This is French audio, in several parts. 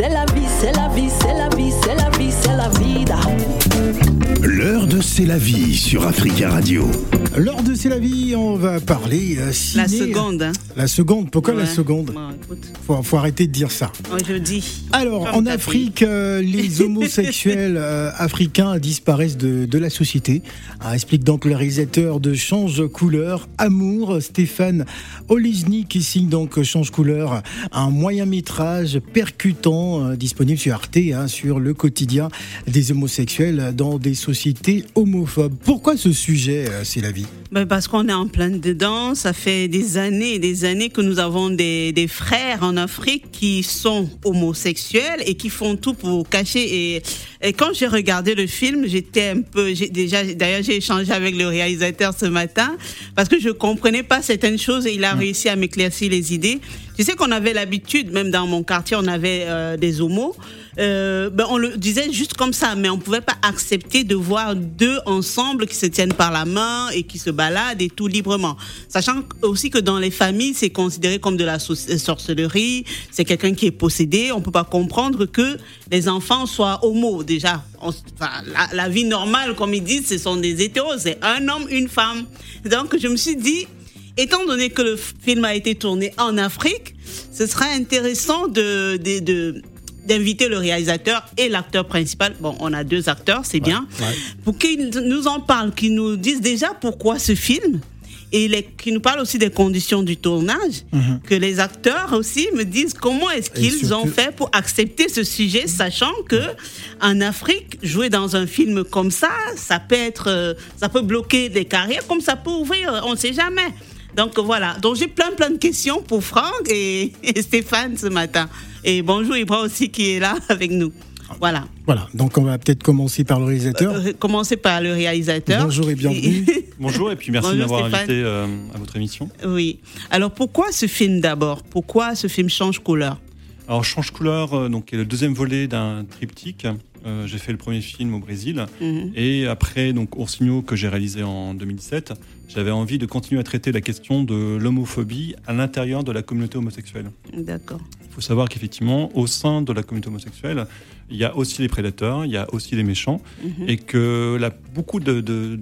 c'est la vie, c'est la vie, c'est la vie, c'est la vie, c'est la vida. C'est la vie sur Africa Radio. L'heure de C'est la vie, on va parler euh, ciné. La seconde. Hein. La seconde, pourquoi la Ouais. seconde Bon, écoute, faut, faut arrêter de dire ça. je dis. Alors, Comme en Afrique, euh, les homosexuels euh, africains disparaissent de, de la société. Ah, explique donc le réalisateur de Change Couleur, Amour, Stéphane Olizny, qui signe donc Change Couleur, un moyen métrage percutant euh, disponible sur Arte, hein, sur le quotidien des homosexuels dans des sociétés homophobes. Pourquoi ce sujet, euh, c'est la vie Ben, parce qu'on est en plein dedans. Ça fait des années et des années que nous avons des, des frères en Afrique qui sont homosexuels et qui font tout pour cacher. Et, et quand j'ai regardé le film, j'étais un peu. Déjà, d'ailleurs, j'ai échangé avec le réalisateur ce matin parce que je comprenais pas certaines choses et il a réussi à m'éclaircir les idées. Tu sais qu'on avait l'habitude, même dans mon quartier, on avait euh, des homos. Euh, ben on le disait juste comme ça, mais on pouvait pas accepter de voir deux ensemble qui se tiennent par la main et qui se baladent et tout librement. Sachant aussi que dans les familles, c'est considéré comme de la so- sorcellerie, c'est quelqu'un qui est possédé. On peut pas comprendre que les enfants soient homo déjà. Enfin, la, la vie normale, comme ils disent, ce sont des hétéros, c'est un homme, une femme. Donc je me suis dit, étant donné que le film a été tourné en Afrique, ce serait intéressant de, de, de- d'inviter le réalisateur et l'acteur principal. Bon, on a deux acteurs, c'est bien. Pour qu'ils nous en parlent, qu'ils nous disent déjà pourquoi ce film. Et qu'ils nous parlent aussi des conditions du tournage, que les acteurs aussi me disent comment est-ce qu'ils ont fait pour accepter ce sujet, sachant que en Afrique, jouer dans un film comme ça, ça peut être, euh, ça peut bloquer des carrières, comme ça peut ouvrir, on ne sait jamais. Donc voilà, donc j'ai plein plein de questions pour Franck et, et Stéphane ce matin. Et bonjour Ibra aussi qui est là avec nous. Voilà. Voilà, donc on va peut-être commencer par le réalisateur. Euh, commencez par le réalisateur. Bonjour et bienvenue. Bonjour et puis merci Bonjour, de m'avoir Stéphane. invité euh, à votre émission. oui. Alors pourquoi ce film d'abord? Pourquoi ce film change couleur? Alors Change couleur, euh, donc est le deuxième volet d'un triptyque. Euh, j'ai fait le premier film au Brésil Mhm. et après donc Oursigno que j'ai réalisé en 2017, j'avais envie de continuer à traiter la question de l'homophobie à l'intérieur de la communauté homosexuelle. D'accord. Il faut savoir qu'effectivement, au sein de la communauté homosexuelle, il y a aussi les prédateurs, il y a aussi les méchants, Mhm. et que beaucoup de, de-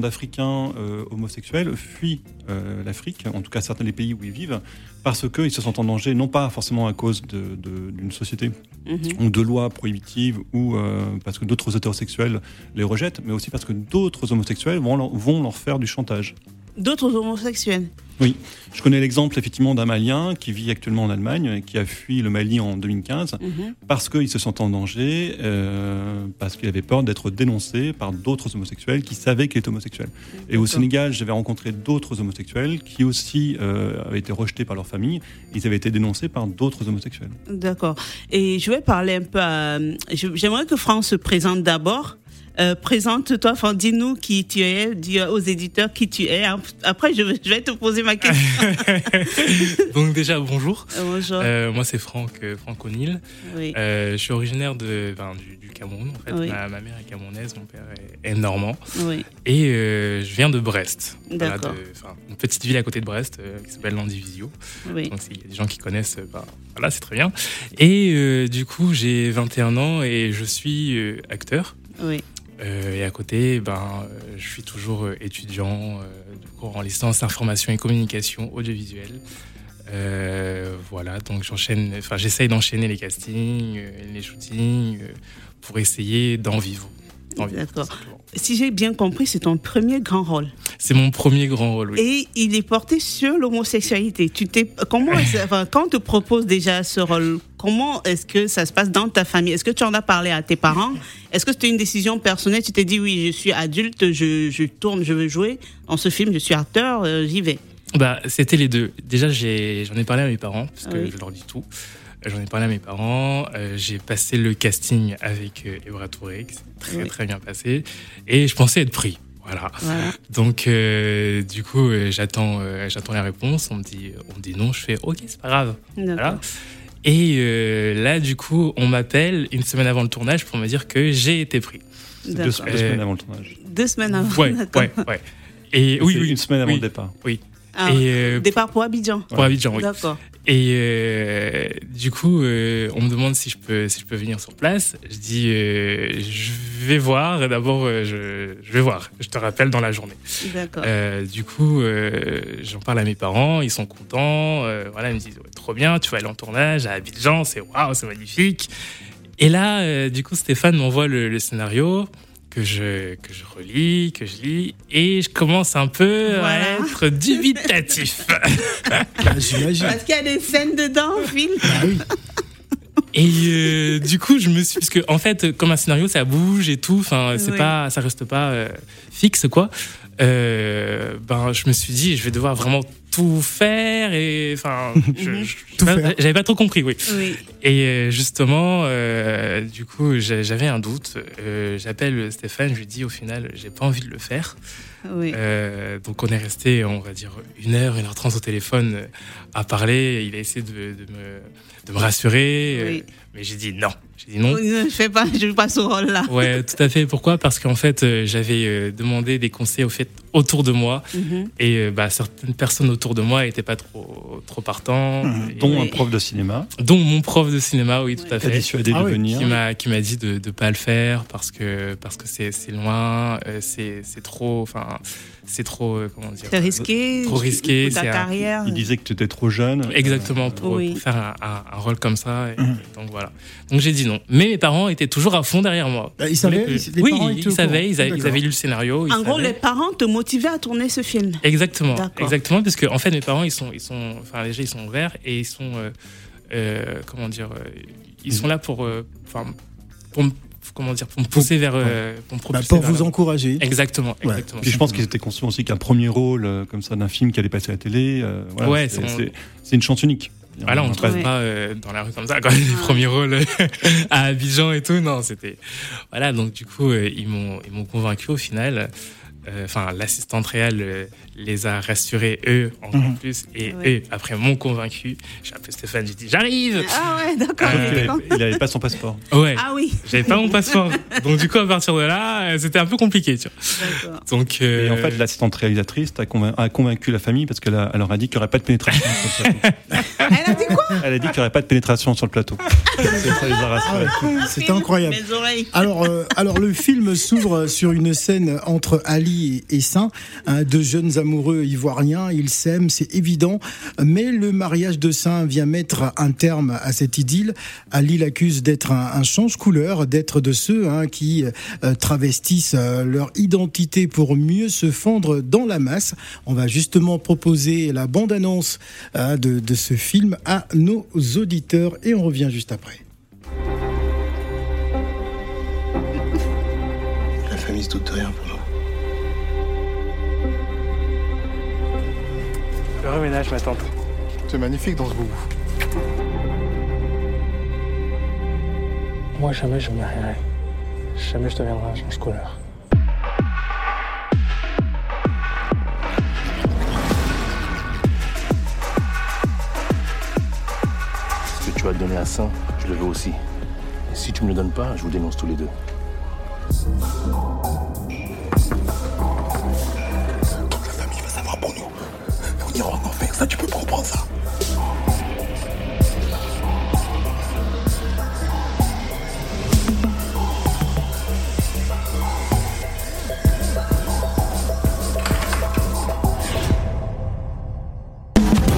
d'Africains euh, homosexuels fuient euh, l'Afrique, en tout cas certains des pays où ils vivent, parce qu'ils se sentent en danger, non pas forcément à cause d'une société Mhm. ou de lois prohibitives, ou euh, parce que d'autres hétérosexuels les rejettent, mais aussi parce que d'autres homosexuels vont leur, vont leur faire du chantage. D'autres homosexuels. Je connais l'exemple effectivement d'un Malien qui vit actuellement en Allemagne, et qui a fui le Mali en 2015 Mhm. parce qu'il se sentait en danger, euh, parce qu'il avait peur d'être dénoncé par d'autres homosexuels qui savaient qu'il était homosexuel. Et au. Sénégal, j'avais rencontré d'autres homosexuels qui aussi euh, avaient été rejetés par leur famille, ils avaient été dénoncés par d'autres homosexuels. D'accord. Et je vais parler un peu à... J'aimerais que Franck se présente d'abord. Euh, Présente-toi, dis-nous qui tu es, dis aux éditeurs qui tu es. Après, je vais, je vais te poser ma question. Donc déjà bonjour, Bonjour. Euh, moi c'est Franck euh, Franck O'Neill. oui. Je suis originaire de, ben, du, du Cameroun en fait. Oui. Ma, ma mère est camerounaise, mon père est, est normand oui. et je viens de Brest. Voilà, de- une petite ville à côté de Brest qui s'appelle Landivisio. Oui. Donc s'il y a des gens qui connaissent, ben, voilà c'est très bien. Et du coup j'ai 21 ans et je suis acteur. Oui. Euh, et à côté, ben, euh, je suis toujours euh, étudiant de cours en licence information et communication audiovisuelle. Voilà, donc j'enchaîne, enfin j'essaye d'enchaîner les castings, les shootings, pour essayer d'en vivre. D'accord. Si j'ai bien compris, c'est ton premier grand rôle. C'est mon premier grand rôle. Oui. Et il est porté sur l'homosexualité. Tu t'es, comment, enfin, quand on te propose déjà ce rôle, comment est-ce que ça se passe dans ta famille? Est-ce que tu en as parlé à tes parents? Est-ce que c'était une décision personnelle? Tu t'es dit oui, je suis adulte, je, je tourne, je veux jouer dans ce film, je suis acteur, euh, j'y vais. Bah, c'était les deux. Déjà, j'ai, j'en ai parlé à mes parents, parce que Oui. je leur dis tout. Euh, J'en ai parlé à mes parents. euh, j'ai passé le casting avec euh, Evra Touré, qui s'est très Oui. très bien passé. Et je pensais être pris. Voilà. Voilà. Donc, euh, du coup, euh, j'attends, euh, j'attends la réponse. On me dit, on me dit non. Je fais OK, c'est pas grave. Voilà. Et euh, là, du coup, on m'appelle une semaine avant le tournage pour me dire que j'ai été pris. Deux, deux Euh, semaines avant le tournage. Deux semaines avant. Ouais, ouais, ouais. Et oui, oui, une semaine avant oui. le départ. Ah, Et, euh, Départ pour Abidjan. pour Abidjan, oui. D'accord. Et euh, du coup, euh, on me demande si je peux si je peux venir sur place. Je dis euh, je vais voir. D'abord, je, je vais voir. Je te rappelle dans la journée. D'accord. Du coup, j'en parle à mes parents. Ils sont contents. Voilà, ils me disent ouais, trop bien. Tu vas aller en tournage à Abidjan. C'est waouh, c'est magnifique. Et là, du coup, Stéphane m'envoie le, le scénario que je que je relis, que je lis, et je commence un peu Voilà. à être dubitatif. Ah, J'imagine. Parce qu'il y a des scènes dedans, Phil. Ah oui. Et euh, du coup, je me suis, parce que en fait, comme un scénario, ça bouge et tout. Enfin, c'est Oui. pas, ça reste pas euh, fixe, quoi. Euh, ben, je me suis dit, je vais devoir vraiment tout faire et enfin, faire. j'avais pas trop compris, oui. Oui. Et euh, justement, euh, du coup, j'a- j'avais un doute. Euh, J'appelle Stéphane, je lui dis au final, j'ai pas envie de le faire. Oui. Euh, donc on est resté, on va dire, une heure, une heure trente au téléphone à parler. Il a essayé de, de me, de me rassurer, euh, Oui. mais j'ai dit non. J'ai dit non. Je fais pas, je joue pas ce rôle-là. Ouais, tout à fait. Pourquoi? Parce qu'en fait, euh, j'avais euh, demandé des conseils au fait autour de moi Mhm. et euh, bah, certaines personnes autour de moi étaient pas trop trop partants, et- Dont un prof de cinéma dont mon prof de cinéma, oui, tout à fait. dissuadé Ah de oui. venir. qui m'a qui m'a dit de de pas le faire parce que parce que c'est c'est loin c'est c'est trop enfin c'est trop comment dire C'est risqué. Trop risqué, ta c'est un- carrière. Il disait que tu étais trop jeune. exactement pour, Oui. pour faire un, un- un rôle comme ça et Mhm. donc voilà donc j'ai dit non mais mes parents étaient toujours à fond derrière moi Bah, ils savaient, que- les oui parents ils au savaient ils, a- ils avaient lu le scénario ils En gros, savaient. les parents te motivaient à tourner ce film. exactement D'accord. exactement parce que en fait mes parents ils sont ils sont enfin déjà ils sont ouverts et ils sont euh, euh, comment dire euh, ils sont là pour euh, enfin pour me- comment dire pour me pousser vers euh, pour me Bah, pour vers vous encourager. Exactement, Ouais. exactement. Puis je pense qu'ils étaient conscients aussi qu'un premier rôle euh, comme ça d'un film qui allait passer à la télé, euh, voilà, Ouais, c'est une chance unique. Voilà, on ne Ouais. pas euh, dans la rue comme ça, quoi. Les premiers rôles à Abidjan et tout, non, c'était. Voilà, donc du coup, euh, ils m'ont ils m'ont convaincu au final. Euh, Enfin, l'assistante réelle euh, les a rassurés, eux, encore Mhm. plus. Et Ouais. eux, après, m'ont convaincu. J'ai appelé Stéphane, j'ai dit j'arrive Ah ouais, d'accord. Euh, Il n'avait pas son passeport. Ouais, Ah oui, j'avais pas mon passeport. Donc du coup, à partir de là, c'était un peu compliqué, tu vois. d'accord. Donc, euh, Et en fait, l'assistante réalisatrice a, convain- a convaincu la famille parce qu'elle leur a dit qu'il n'y aurait pas de pénétration sur le plateau. Elle a dit quoi? Elle a dit qu'il n'y aurait pas de pénétration sur le plateau. C'est ça, les a Ah rassurés. C'était incroyable. Mes oreilles. Alors, euh, alors le film s'ouvre sur une scène entre Ali et Saint, hein, deux jeunes amoureux ivoiriens. Ils s'aiment, c'est évident, mais le mariage de Saint vient mettre un terme à cette idylle. Ali l'accuse d'être un, change-couleur, d'être de ceux hein, qui euh, travestissent euh, leur identité pour mieux se fondre dans la masse. On va justement proposer la bande-annonce hein, de, de ce film à nos auditeurs et on revient juste après. La famille se doute de rien reménage, ma tante. C'est magnifique dans ce boubou. Moi, jamais je me marierai. Jamais je deviendrai un change-couleur. Ce que tu vas te donner à Saint, je le veux aussi. Et si tu me le donnes pas, je vous dénonce tous les deux.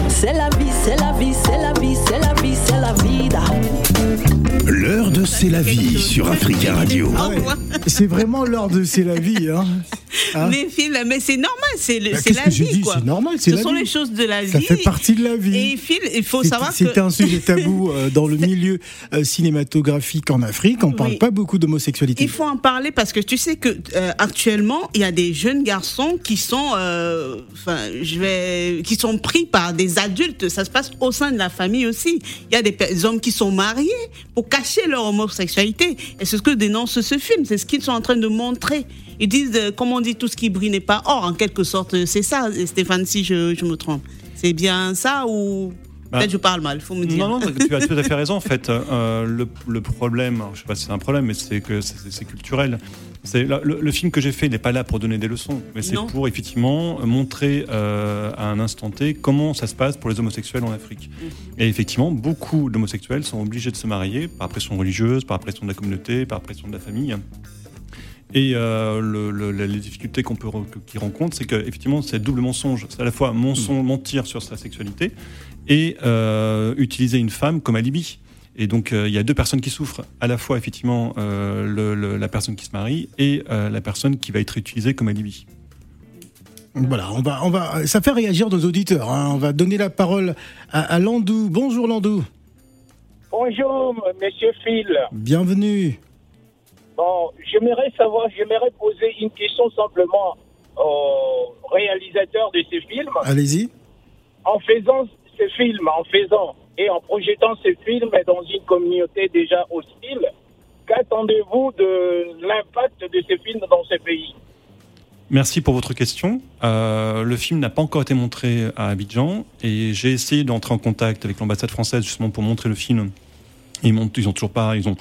C'est la vie, c'est la vie, c'est la vie, c'est la vie, c'est la vida. C'est la vie sur Africa Radio. Ah ouais. C'est vraiment l'heure de C'est la vie. Hein. Hein mais Phil, mais c'est normal, c'est le- Bah, qu'est-ce la que j'ai vie, dit quoi. C'est normal, c'est Ce la sont vie. les choses de la Ça vie. fait partie de la vie. Et Phil, il faut C'est- savoir C'est que un sujet tabou euh, dans le milieu euh, cinématographique en Afrique. On parle Oui. pas beaucoup d'homosexualité. Il faut en parler parce que tu sais que euh, actuellement il y a des jeunes garçons qui sont, euh, enfin, je vais, qui sont pris par des adultes. Ça se passe au sein de la famille aussi. Il y a des hommes qui sont mariés pour cacher leur homosexualité. Et c'est ce que dénonce ce film. C'est ce qu'ils sont en train de montrer. Ils disent, euh, comme on dit, tout ce qui brille n'est pas or. En quelque sorte, c'est ça, Stéphane, si je, je me trompe. C'est bien ça ou Peut-être je parle mal, faut me dire. Non, non, tu as tout à fait raison. En fait, Euh, le, le problème, je sais pas si c'est un problème, mais c'est que c'est- culturel. Le, film que j'ai fait n'est pas là pour donner des leçons, mais c'est pour effectivement montrer euh, à un instant T comment ça se passe pour les homosexuels en Afrique. Mm. Et effectivement, beaucoup d'homosexuels sont obligés de se marier par pression religieuse, par pression de la communauté, par pression de la famille. Et euh, le- le- les difficultés qu'on peut qu'ils rencontrent, c'est qu'effectivement, c'est double mensonge. C'est à la fois mensonge, mentir sur sa sexualité et euh, utiliser une femme comme alibi. Et donc, euh, il y a deux personnes qui souffrent, à la fois effectivement euh, le- le- la personne qui se marie et euh, la personne qui va être utilisée comme alibi. Voilà, on va, on va, ça fait réagir nos auditeurs. hein. On va donner la parole à, à Landou. Bonjour Landou, Bonjour, monsieur Phil. bienvenue. Bon, j'aimerais savoir, j'aimerais poser une question simplement au réalisateur de ce film. Allez-y. En faisant ce film, en faisant et en projetant ce film dans une communauté déjà hostile, qu'attendez-vous de l'impact de ce film dans ce pays? Merci pour votre question. Euh, le film n'a pas encore été montré à Abidjan et j'ai essayé d'entrer en contact avec l'ambassade française justement pour montrer le film. Ils m'ont, ils ont toujours pas, ils ont,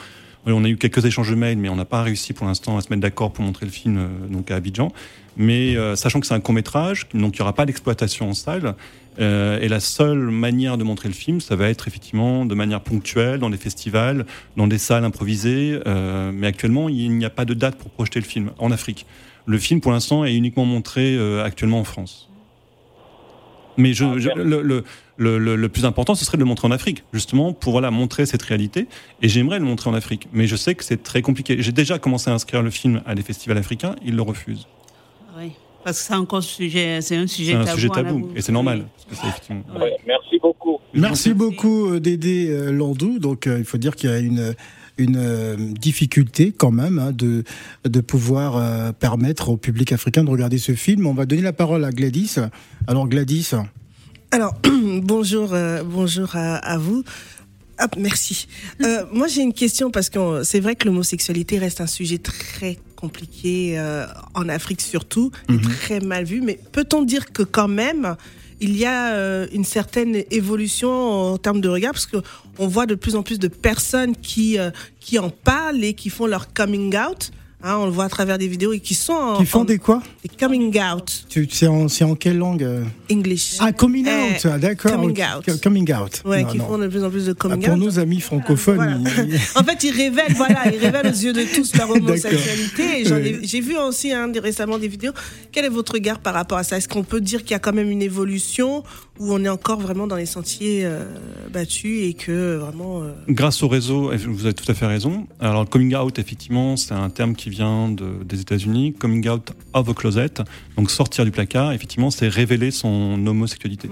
on a eu quelques échanges de mails, mais on n'a pas réussi pour l'instant à se mettre d'accord pour montrer le film euh, donc à Abidjan. Mais euh, sachant que c'est un court métrage, donc il n'y aura pas d'exploitation en salle, euh, et la seule manière de montrer le film, ça va être effectivement de manière ponctuelle dans des festivals, dans des salles improvisées. euh, mais actuellement, il n'y a pas de date pour projeter le film en Afrique. Le film, pour l'instant, est uniquement montré euh, actuellement en France. Mais je, Ah, je- le, le, le, le- le plus important, ce serait de le montrer en Afrique, justement, pour voilà, montrer cette réalité. Et j'aimerais le montrer en Afrique. Mais je sais que c'est très compliqué. J'ai déjà commencé à inscrire le film à des festivals africains, ils le refusent. Oui, parce que c'est encore sujet, c'est un sujet C'est un tabou. sujet tabou. Et c'est normal. Parce que c'est effectivement. Ouais, Merci beaucoup. Merci beaucoup euh, Dédé euh, Landou. Donc euh, il faut dire qu'il y a une une euh, difficulté quand même hein, de de pouvoir euh, permettre au public africain de regarder ce film. On va donner la parole à Gladys. Alors Gladys, Alors, bonjour, euh, bonjour à, à vous. Ah, merci. Euh, moi, j'ai une question parce que c'est vrai que l'homosexualité reste un sujet très compliqué euh, en Afrique surtout, et très mal vu. Mais peut-on dire que quand même, il y a euh, une certaine évolution en termes de regard parce que on voit de plus en plus de personnes qui euh, qui en parlent et qui font leur coming out. Hein, on le voit à travers des vidéos et qui sont en, qui font en- des quoi des coming out Tu c'est en c'est en quelle langue euh English. Ah coming Eh, out. ah, D'accord. coming out. Coming out. Ouais, Non, qui non. font de plus en plus de Ah, coming pour out. nos amis francophones. Voilà. ils- En fait, ils révèlent, voilà, ils révèlent aux yeux de tous leur homosexualité. Et j'en ai- Oui. J'ai vu aussi hein, récemment des vidéos. Quel est votre regard par rapport à ça? Est-ce qu'on peut dire qu'il y a quand même une évolution ou on est encore vraiment dans les sentiers euh, battus et que vraiment. euh, Grâce au réseau, vous avez tout à fait raison. Alors, le coming out, effectivement, c'est un terme qui vient de- des États-Unis. Coming out of a closet, donc sortir du placard, effectivement, c'est révéler son homosexualité.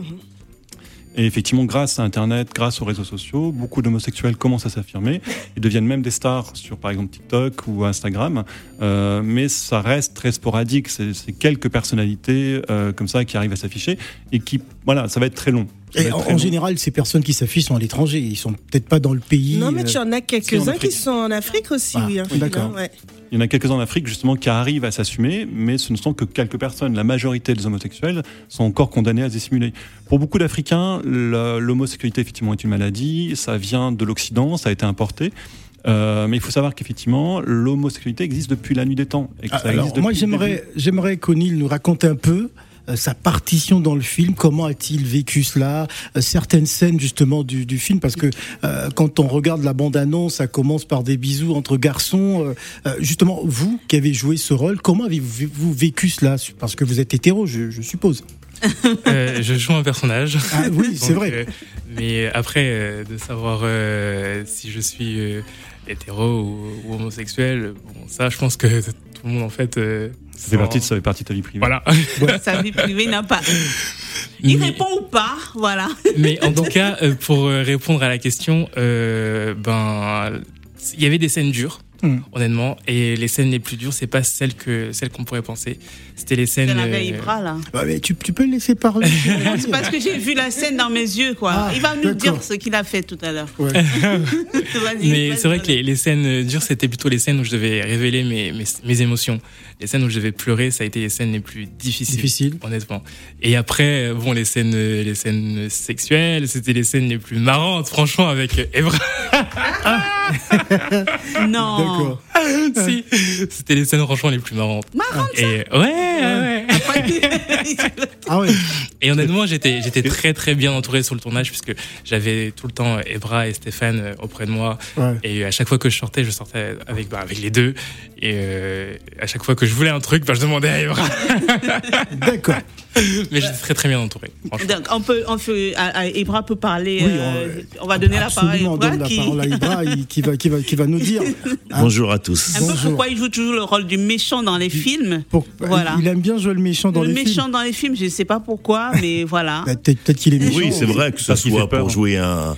Et effectivement, grâce à Internet, grâce aux réseaux sociaux, beaucoup d'homosexuels commencent à s'affirmer. Ils deviennent même des stars sur, par exemple, TikTok ou Instagram. Euh, mais ça reste très sporadique. C'est quelques personnalités euh, comme ça qui arrivent à s'afficher et qui, voilà, ça va être très long. Et en, général, ces personnes qui s'affichent sont à l'étranger. Ils sont peut-être pas dans le pays. Non, mais euh, tu en as en quelques-uns qui sont en Afrique aussi, Ah, oui. hein, d'accord. ouais. Il y en a quelques-uns en Afrique justement qui arrivent à s'assumer, mais ce ne sont que quelques personnes. La majorité des homosexuels sont encore condamnés à se dissimuler. Pour beaucoup d'Africains, l'homosexualité effectivement est une maladie, ça vient de l'Occident, ça a été importé. Euh, mais il faut savoir qu'effectivement, l'homosexualité existe depuis la nuit des temps. Et que Ah, ça alors, existe moi, j'aimerais, j'aimerais qu'O'Neill nous raconte un peu euh, sa partition dans le film. Comment a-t-il vécu cela Euh, Certaines scènes justement du, du film, parce que euh, quand on regarde la bande-annonce, ça commence par des bisous entre garçons. Euh, euh, justement, vous qui avez joué ce rôle, comment avez-vous vécu cela? Parce que vous êtes hétéro, je, je suppose. Euh, je joue un personnage. Ah oui, c'est vrai. euh, mais après, euh, de savoir euh, si je suis euh, hétéro ou, ou homosexuel, bon, ça, je pense que tout le monde, en fait. euh, Ça fait partie de, ça fait partie de ta vie privée. Voilà. Sa vie privée n'a pas. Il Mais- répond ou pas, voilà. Mais en tout cas, euh, pour euh, répondre à la question, euh, ben, il y avait des scènes dures. Hmm. honnêtement. Et les scènes les plus dures, c'est pas celles que celles qu'on pourrait penser. C'était les scènes. C'est la vieille euh, Ibra, là. Ouais, mais tu, tu peux le laisser parler. C'est parce que j'ai vu la scène dans mes yeux, quoi. Ah, Il va nous dire ce qu'il a fait tout à l'heure. Ouais. Mais c'est vrai que les, les scènes dures, c'était plutôt les scènes où je devais révéler mes, mes, mes émotions. Les scènes où je devais pleurer, ça a été les scènes les plus difficiles. Difficile. Honnêtement. Et après, bon, les scènes, les scènes sexuelles, c'était les scènes les plus marrantes, franchement, avec Evra. Non. D'accord. si. C'était les scènes, franchement, les plus marrantes. Marrant, Et ouais, ouais. Ah ouais. Et honnêtement, j'étais, j'étais très très bien entouré sur le tournage puisque j'avais tout le temps Ebra et Stéphane euh, auprès de moi. Ouais. Et à chaque fois que je sortais, je sortais avec, bah, avec les deux. Et euh, à chaque fois que je voulais un truc, bah, je demandais à Ebra. D'accord. Mais j'étais très très bien entouré. Donc, on peut, on peut, à- à- Ibra peut parler. Oui, euh, on- va donner la parole à Absolument, on Ibra donne la qui, parole à Ibra il- qui va, qui, va, qui va nous dire. Bonjour à tous. un peu Bonjour. pourquoi il joue toujours le rôle du méchant dans les films. pour- Voilà. Il aime bien jouer le méchant dans le les méchant films. dans les films, je ne sais pas pourquoi, mais voilà. Bah, Peut-être qu'il est méchant. Oui, c'est vrai que ce soit pour jouer un,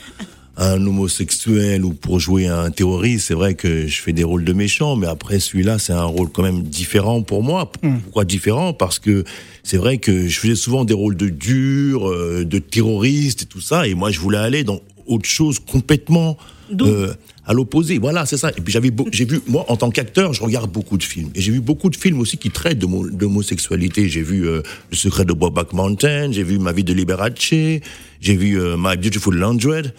un homosexuel ou pour jouer un terroriste, c'est vrai que je fais des rôles de méchant, mais après celui-là, c'est un rôle quand même différent pour moi. Hmm. Pourquoi différent? Parce que c'est vrai que je faisais souvent des rôles de dur, euh, de terroriste et tout ça, et moi je voulais aller dans autre chose complètement euh, à l'opposé. Voilà, c'est ça. Et puis j'avais, j'ai vu, moi en tant qu'acteur, je regarde beaucoup de films, et j'ai vu beaucoup de films aussi qui traitent de mo- d'homosexualité. J'ai vu euh, Le Secret de Bobak Mountain, j'ai vu Ma vie de Liberace, j'ai vu euh, My Beautiful Landred.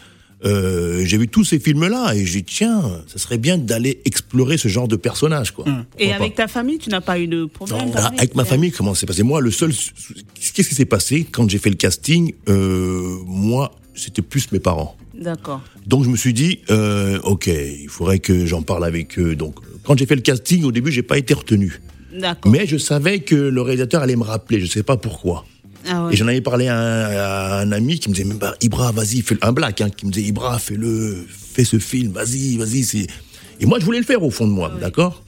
Euh, j'ai vu tous ces films-là et j'ai dit tiens, ça serait bien d'aller explorer ce genre de personnage quoi. Et Pourquoi avec ta famille, tu n'as pas eu de problème avec ma famille, comment c'est passé? Moi, le seul, qu'est-ce qui s'est passé quand j'ai fait le casting? Euh, Moi, c'était plus mes parents. D'accord. Donc je me suis dit, euh, ok, il faudrait que j'en parle avec eux. Donc quand j'ai fait le casting, au début, j'ai pas été retenu, D'accord. mais je savais que le réalisateur allait me rappeler. Je sais pas pourquoi. Ah ouais. Et j'en avais parlé à un, à un ami qui me disait, même bah, Ibra, vas-y, fais un black, hein, qui me disait, Ibra, fais-le, fais ce film, vas-y, vas-y. c'est- Et moi, je voulais le faire au fond de moi, d'accord?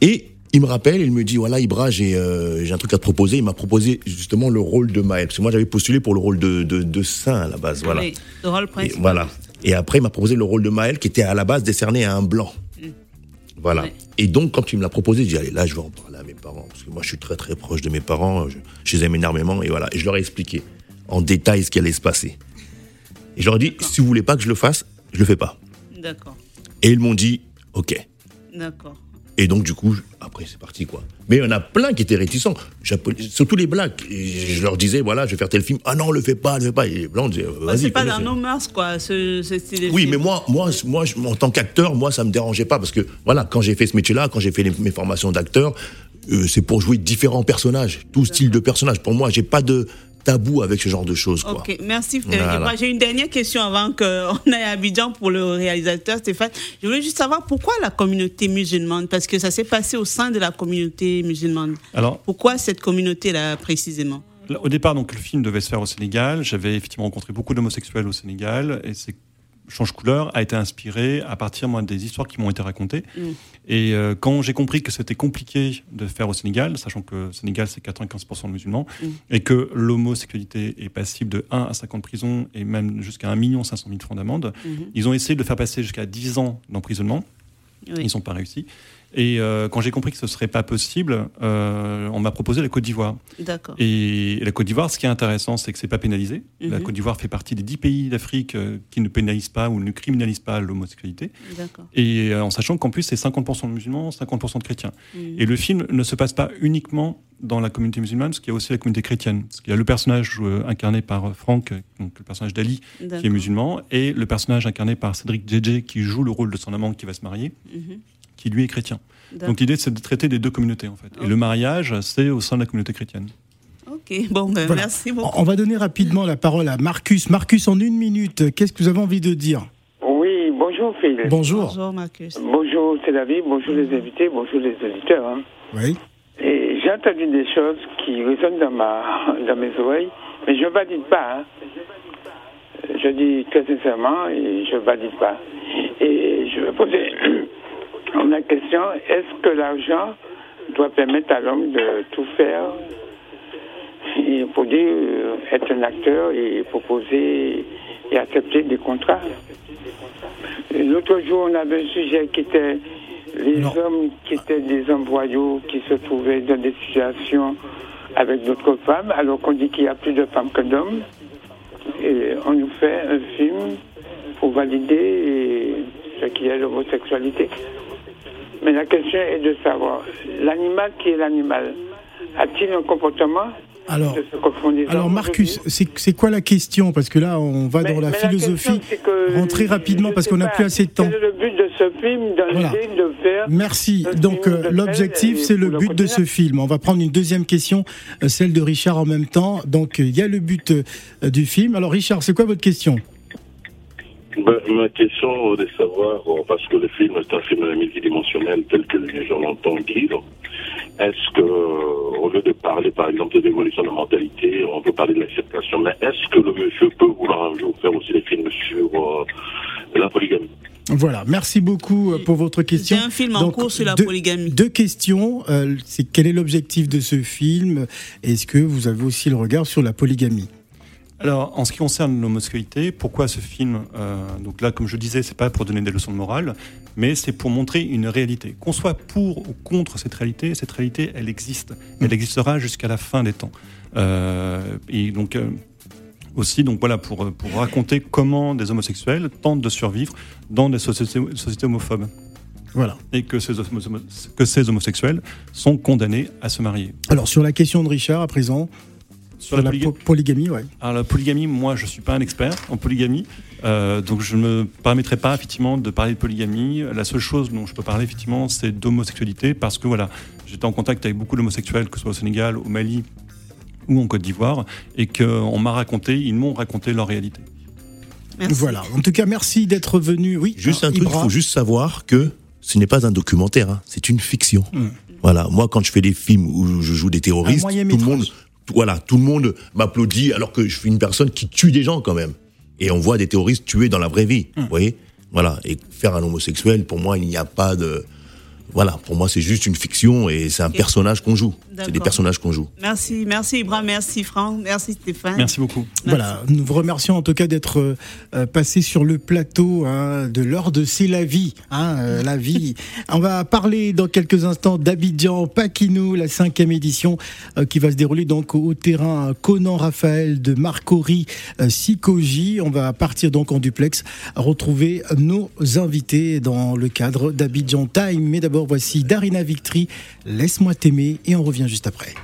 Et il me rappelle, il me dit, voilà, Ibra, j'ai euh, j'ai un truc à te proposer. Il m'a proposé justement le rôle de Maël. Parce que moi, j'avais postulé pour le rôle de, de, de Saint à la base, voilà. Oui, le rôle Et principal. voilà. Et après, il m'a proposé le rôle de Maël, qui était à la base décerné à un blanc. Voilà. Ouais. Et donc, quand il me l'a proposé, j'ai dit, allez, là, je vais en parler à mes parents. Parce que moi, je suis très, très proche de mes parents. Je, je les aime énormément. Et voilà. Et je leur ai expliqué en détail ce qui allait se passer. Et je leur ai dit, si vous voulez pas que je le fasse, je le fais pas. D'accord. Et ils m'ont dit, OK. D'accord. Et donc, du coup, après, c'est parti, quoi. Mais il y en a plein qui étaient réticents. Surtout les blacks. Et je leur disais, voilà, je vais faire tel film. Ah non, le fais pas, le fais pas. Et les blancs disaient, Bah, vas-y. c'est pas c'est- nos mœurs, quoi, ce, ce style Oui, mais moi, moi, moi, en tant qu'acteur, moi, ça me dérangeait pas parce que voilà, quand j'ai fait ce métier-là, quand j'ai fait les- mes formations d'acteur, euh, c'est pour jouer différents personnages, tout style de personnage. Pour moi, j'ai pas de tabou avec ce genre de choses, quoi. Ok, merci Frédéric. Voilà. Moi, J'ai une dernière question avant qu'on aille à Abidjan pour le réalisateur Stéphane. Je voulais juste savoir pourquoi la communauté musulmane Parce que ça s'est passé au sein de la communauté musulmane. Alors, Pourquoi cette communauté-là précisément? Au départ, donc, le film devait se faire au Sénégal. J'avais effectivement rencontré beaucoup d'homosexuels au Sénégal. Et c'est Change Couleur a été inspiré à partir moi, des histoires qui m'ont été racontées. Mm. Et euh, quand j'ai compris que c'était compliqué de faire au Sénégal, sachant que le Sénégal c'est 95% de musulmans, Mm. et que l'homosexualité est passible de 1 à 5 ans de prison et même jusqu'à 1 500 000 francs d'amende, Mhm. ils ont essayé de le faire passer jusqu'à 10 ans d'emprisonnement. Oui. Ils n'ont pas réussi. Et euh, quand j'ai compris que ce ne serait pas possible, euh, on m'a proposé la Côte d'Ivoire. D'accord. Et la Côte d'Ivoire, ce qui est intéressant, c'est que c'est pas pénalisé. La Mhm. Côte d'Ivoire fait partie des dix pays d'Afrique euh, qui ne pénalisent pas ou ne criminalisent pas l'homosexualité. D'accord. Et euh, en sachant qu'en plus, c'est 50% de musulmans, 50% de chrétiens. Mhm. Et le film ne se passe pas uniquement dans la communauté musulmane, parce qu'il y a aussi la communauté chrétienne. Parce qu'il y a le personnage incarné par Franck, donc le personnage d'Ali, qui est musulman, et le personnage incarné par Cédric Djedje, qui joue le rôle de son amant qui va se marier, Mhm. Qui lui est chrétien. Donc l'idée, c'est de traiter des deux communautés, en fait. Et le mariage, c'est au sein de la communauté chrétienne. Ok, bon, ben, Voilà. merci beaucoup. On va donner rapidement la parole à Marcus. Marcus, en une minute, qu'est-ce que vous avez envie de dire? Oui, bonjour Phil. Bonjour. Bonjour Marcus. Bonjour Tel Aviv, bonjour les invités, bonjour les auditeurs. hein. Oui. Et j'ai entendu des choses qui résonnent dans, ma, dans mes oreilles, mais je ne valide pas. hein. Je dis très sincèrement et je ne valide pas. Et je vais poser la question, est-ce que l'argent doit permettre à l'homme de tout faire? Et pour dire euh, être un acteur et proposer et accepter des contrats L'autre jour, on avait un sujet qui était Les hommes qui étaient des hommes voyous, qui se trouvaient dans des situations avec d'autres femmes, alors qu'on dit qu'il y a plus de femmes que d'hommes. Et on nous fait un film pour valider ce qui est l'homosexualité. Mais la question est de savoir, l'animal qui est l'animal, a-t-il un comportement Alors, alors Marcus, c'est c'est quoi la question? Parce que là, on va dans la philosophie. c'est Rentrer rapidement parce qu'on n'a plus assez de temps. Quel est le but de ce film dans Voilà. de faire Merci. Donc euh, l'objectif, c'est le but de ce film. On va prendre une deuxième question, euh, celle de Richard en même temps. Donc il y a le but euh, du film. Alors Richard, c'est quoi votre question? Ben, ma question est de savoir, euh, parce que le film est un film multidimensionnel tel que les gens l'entendent dire, est-ce que, euh, au lieu de parler par exemple de l'évolution de la mentalité, on peut parler de l'acceptation, mais est-ce que le monsieur peut vouloir un jour faire aussi des films sur euh, la polygamie? Voilà. Merci beaucoup euh, pour votre question. J'ai un film en Donc, cours sur la deux- polygamie. Deux questions. Euh, c'est quel est l'objectif de ce film? Est-ce que vous avez aussi le regard sur la polygamie? Alors, en ce qui concerne l'homosexualité, pourquoi ce film euh, Donc là, comme je disais, c'est pas pour donner des leçons de morale, mais c'est pour montrer une réalité. Qu'on soit pour ou contre cette réalité, cette réalité, elle existe. Elle existera jusqu'à la fin des temps. Euh, et donc. euh, aussi, donc voilà, pour, pour raconter comment des homosexuels tentent de survivre dans des sociétés, sociétés homophobes. Voilà. Et que ces, homo- que ces homosexuels sont condamnés à se marier. Alors sur la question de Richard à présent, Sur la la polyga- po- polygamie, ouais. Alors la polygamie, moi je suis pas un expert en polygamie, euh, donc je ne me permettrai pas effectivement de parler de polygamie. La seule chose dont je peux parler effectivement, c'est d'homosexualité, parce que voilà, j'étais en contact avec beaucoup d'homosexuels, que ce soit au Sénégal, au Mali ou en Côte d'Ivoire, et qu'on m'a raconté, ils m'ont raconté leur réalité. Voilà. En tout cas, merci d'être venu. Oui. Juste un alors, truc, il faut juste savoir que ce n'est pas un documentaire, hein, c'est une fiction. Hmm. Voilà, moi quand je fais des films où je joue des terroristes, tout le monde, voilà, tout le monde m'applaudit alors que je suis une personne qui tue des gens quand même. Et on voit des terroristes tués dans la vraie vie, Hmm. vous voyez? Voilà, et faire un homosexuel, pour moi, il n'y a pas de, voilà, pour moi c'est juste une fiction et c'est un personnage qu'on joue. C'est des personnages qu'on joue. Merci, merci Ibrahim, merci Franck, merci Stéphane. Merci beaucoup. Voilà, nous vous remercions en tout cas d'être euh, euh, passé sur le plateau hein, de l'heure de C'est la vie. Hein, euh, la vie. On va parler dans quelques instants d'Abidjan Paquinou, la cinquième édition euh, qui va se dérouler donc au terrain Conan Raphaël de Marcory euh, Sikoji. On va partir donc en duplex retrouver nos invités dans le cadre d'Abidjan Time. Mais d'abord voici Darina Victory, Laisse-moi t'aimer et on revient juste après.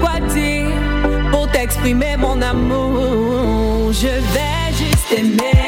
quoi dire pour t'exprimer mon amour. Je vais juste aimer.